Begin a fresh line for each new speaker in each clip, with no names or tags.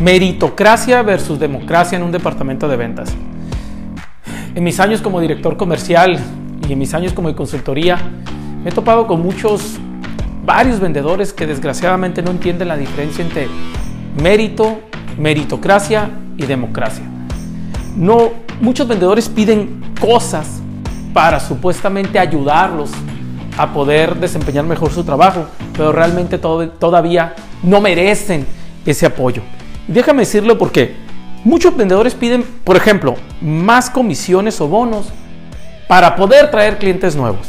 Meritocracia versus democracia en un departamento de ventas. En mis años como director comercial y en mis años como de consultoría, me he topado con muchos, varios vendedores que desgraciadamente no entienden la diferencia entre mérito, meritocracia y democracia. No, muchos vendedores piden cosas para supuestamente ayudarlos a poder desempeñar mejor su trabajo, pero realmente todavía no merecen ese apoyo. Déjame decirlo porque muchos vendedores piden, por ejemplo, más comisiones o bonos para poder traer clientes nuevos.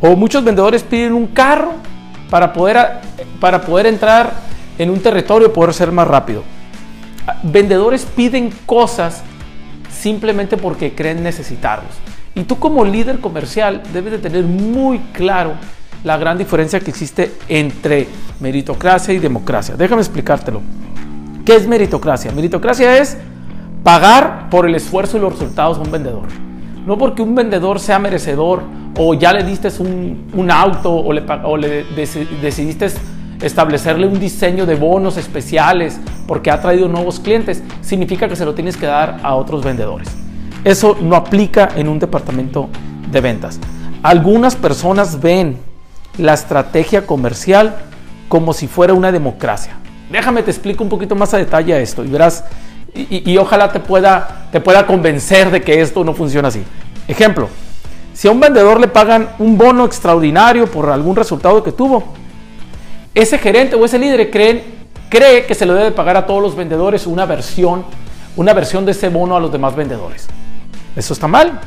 O muchos vendedores piden un carro para poder, para poder entrar en un territorio y poder ser más rápido. Vendedores piden cosas simplemente porque creen necesitarlos. Y tú como líder comercial debes de tener muy claro la gran diferencia que existe entre meritocracia y democracia. Déjame explicártelo. ¿Qué es meritocracia? Meritocracia es pagar por el esfuerzo y los resultados de un vendedor. No porque un vendedor sea merecedor o ya le diste un, auto o le, o le decidiste establecerle un diseño de bonos especiales porque ha traído nuevos clientes, significa que se lo tienes que dar a otros vendedores. Eso no aplica en un departamento de ventas. Algunas personas ven la estrategia comercial como si fuera una democracia. Déjame te explico un poquito más a detalle esto y verás, y, ojalá te pueda, te pueda convencer de que esto no funciona así. Ejemplo, si a un vendedor le pagan un bono extraordinario por algún resultado que tuvo, ese gerente o ese líder cree que se le debe pagar a todos los vendedores una versión, una versión de ese bono a los demás vendedores. Eso está mal.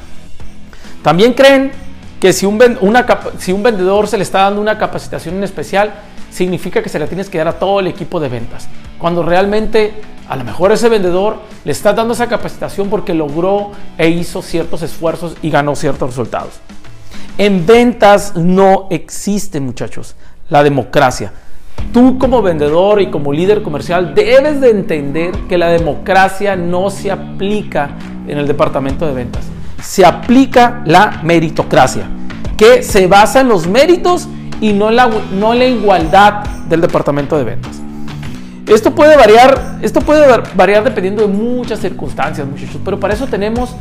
También creen que si un, si un vendedor se le está dando una capacitación en especial, significa que se la tienes que dar a todo el equipo de ventas. Cuando realmente a lo mejor ese vendedor le está dando esa capacitación porque logró e hizo ciertos esfuerzos y ganó ciertos resultados. En ventas no existe, muchachos, la democracia. Tú como vendedor y como líder comercial debes de entender que la democracia no se aplica en el departamento de ventas. Se aplica la meritocracia, que se basa en los méritos y no la, no la igualdad del departamento de ventas. Esto puede variar, esto puede variar dependiendo de muchas circunstancias, muchachos, pero para eso tenemos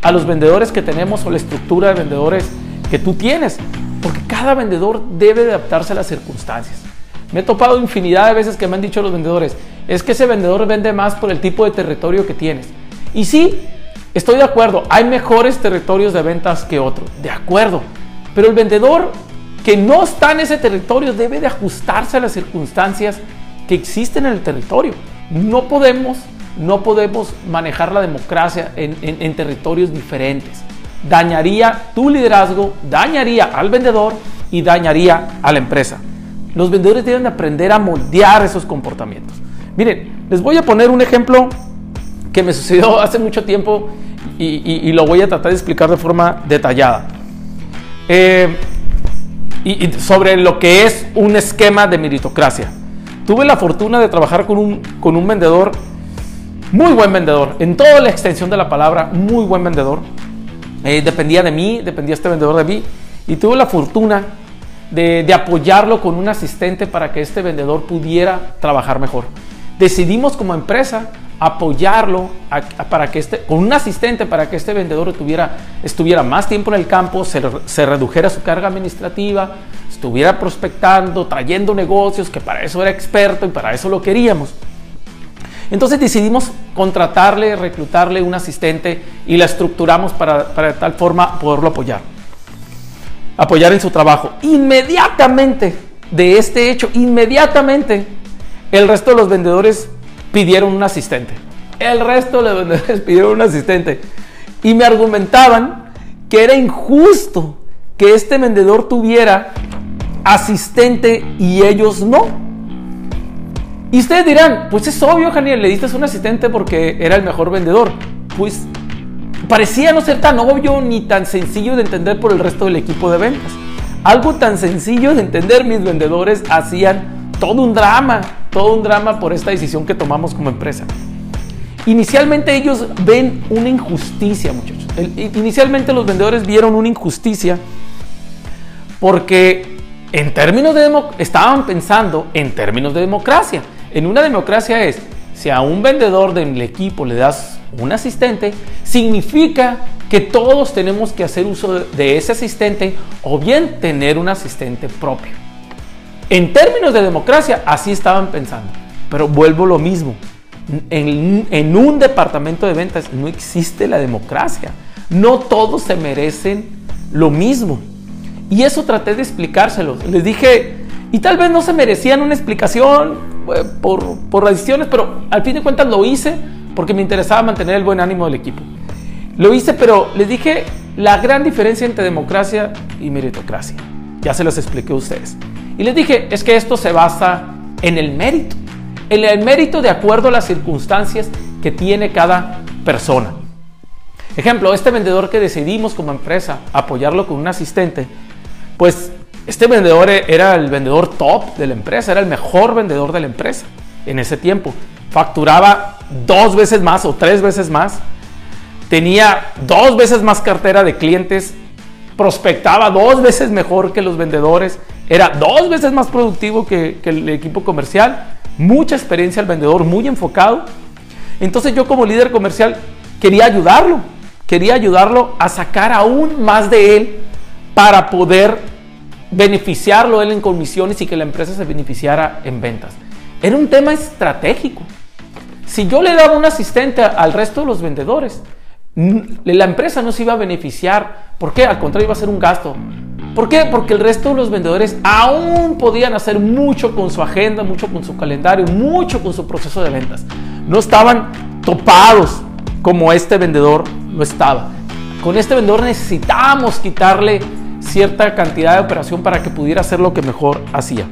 a los vendedores que tenemos o la estructura de vendedores que tú tienes, porque cada vendedor debe adaptarse a las circunstancias. Me he topado infinidad de veces que me han dicho los vendedores, es que ese vendedor vende más por el tipo de territorio que tienes. Y sí, estoy de acuerdo, hay mejores territorios de ventas que otros, de acuerdo, pero el vendedor que no está en ese territorio debe de ajustarse a las circunstancias que existen en el territorio. No podemos, no podemos manejar la democracia en, territorios diferentes. Dañaría tu liderazgo, dañaría al vendedor y dañaría a la empresa. Los vendedores deben aprender a moldear esos comportamientos. Miren, les voy a poner un ejemplo que me sucedió hace mucho tiempo y, lo voy a tratar de explicar de forma detallada. Eh, y, sobre lo que es un esquema de meritocracia. Tuve la fortuna de trabajar con un, con un vendedor, muy buen vendedor, en toda la extensión de la palabra, muy buen vendedor. Eh, dependía de mí, dependía este vendedor de mí, y tuve la fortuna de, de apoyarlo con un asistente para que este vendedor pudiera trabajar mejor. Decidimos como empresa apoyarlo para que este, con un asistente para que este vendedor tuviera, estuviera más tiempo en el campo, se, redujera su carga administrativa, estuviera prospectando, trayendo negocios, que para eso era experto y para eso lo queríamos. Entonces decidimos contratarle, reclutarle un asistente y la estructuramos para, para de tal forma poderlo apoyar. Apoyar en su trabajo. Inmediatamente de este hecho, inmediatamente el resto de los vendedores pidieron un asistente. El resto de los vendedores pidieron un asistente. Y me argumentaban que era injusto que este vendedor tuviera asistente y ellos no. Y ustedes dirán, pues es obvio, Janiel, le diste un asistente porque era el mejor vendedor. Pues parecía no ser tan obvio ni tan sencillo de entender por el resto del equipo de ventas. Algo tan sencillo de entender mis vendedores hacían todo un drama todo un drama por esta decisión que tomamos como empresa. Inicialmente ellos ven una injusticia, muchachos. inicialmente los vendedores vieron una injusticia porque en términos de estaban pensando en términos de democracia. En una democracia es, si a un vendedor del equipo le das un asistente, significa que todos tenemos que hacer uso de ese asistente o bien tener un asistente propio. En términos de democracia, así estaban pensando. Pero vuelvo lo mismo. En, en, un departamento de ventas no existe la democracia. No todos se merecen lo mismo. Y eso traté de explicárselo. Les dije, y tal vez no se merecían una explicación eh, por, por las decisiones, pero al fin de cuentas lo hice porque me interesaba mantener el buen ánimo del equipo. Lo hice, pero les dije la gran diferencia entre democracia y meritocracia. Ya se los expliqué a ustedes. Y les dije, es que esto se basa en el mérito. En el mérito de acuerdo a las circunstancias que tiene cada persona. Ejemplo, este vendedor que decidimos como empresa apoyarlo con un asistente, pues este vendedor era el vendedor top de la empresa, era el mejor vendedor de la empresa en ese tiempo. Facturaba dos veces más o tres veces más. Tenía dos veces más cartera de clientes. Prospectaba dos veces mejor que los vendedores. Era dos veces más productivo que, el equipo comercial. Mucha experiencia al vendedor, muy enfocado. Entonces yo como líder comercial quería ayudarlo. Quería ayudarlo a sacar aún más de él para poder beneficiarlo él en comisiones y que la empresa se beneficiara en ventas. Era un tema estratégico. Si yo le daba un asistente al resto de los vendedores, la empresa no se iba a beneficiar. ¿Por qué? Al contrario, iba a ser un gasto. ¿Por qué? Porque el resto de los vendedores aún podían hacer mucho con su agenda, mucho con su calendario, mucho con su proceso de ventas. No estaban topados como este vendedor lo estaba. Con este vendedor necesitamos quitarle cierta cantidad de operación para que pudiera hacer lo que mejor hacía.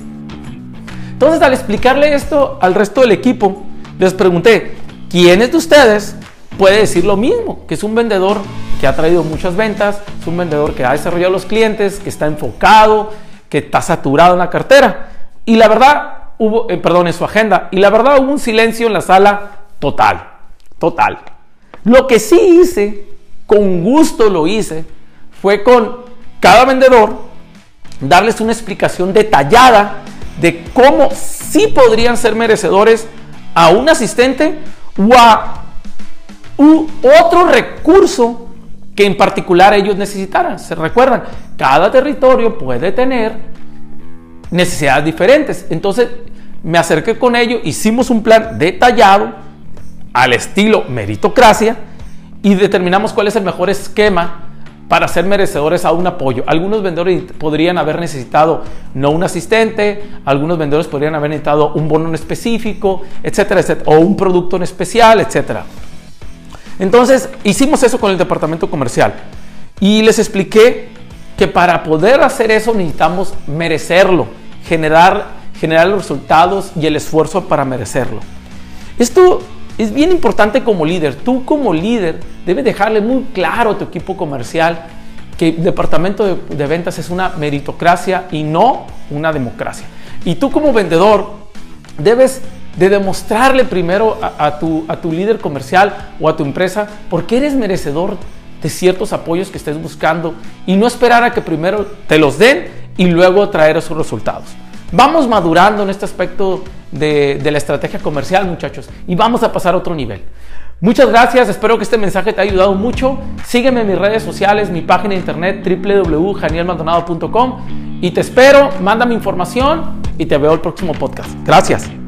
Entonces, al explicarle esto al resto del equipo, les pregunté, ¿quiénes de ustedes puede decir lo mismo? Que es un vendedor que ha traído muchas ventas, es un vendedor que ha desarrollado los clientes, que está enfocado, que está saturado en la cartera. Y la verdad, hubo, eh, perdón, en su agenda. Y la verdad, hubo un silencio en la sala total, total. Lo que sí hice, con gusto lo hice, fue con cada vendedor darles una explicación detallada de cómo sí podrían ser merecedores a un asistente o a otro recurso que en particular ellos necesitaran. Se recuerdan, cada territorio puede tener necesidades diferentes. Entonces me acerqué con ellos, hicimos un plan detallado al estilo meritocracia y determinamos cuál es el mejor esquema para ser merecedores a un apoyo. Algunos vendedores podrían haber necesitado no un asistente, algunos vendedores podrían haber necesitado un bono en específico, etcétera, etcétera, o un producto en especial, etcétera. Entonces hicimos eso con el departamento comercial y les expliqué que para poder hacer eso necesitamos merecerlo, generar, generar los resultados y el esfuerzo para merecerlo. Esto es bien importante como líder. Tú como líder debes dejarle muy claro a tu equipo comercial que el departamento de, ventas es una meritocracia y no una democracia. Y tú como vendedor debes de demostrarle primero a, tu, a tu líder comercial o a tu empresa por qué eres merecedor de ciertos apoyos que estés buscando y no esperar a que primero te los den y luego traer esos resultados. Vamos madurando en este aspecto de, la estrategia comercial, muchachos, y vamos a pasar a otro nivel. Muchas gracias, espero que este mensaje te haya ayudado mucho. Sígueme en mis redes sociales, mi página de internet www.janielmaldonado.com y te espero, mándame información y te veo el próximo podcast. Gracias.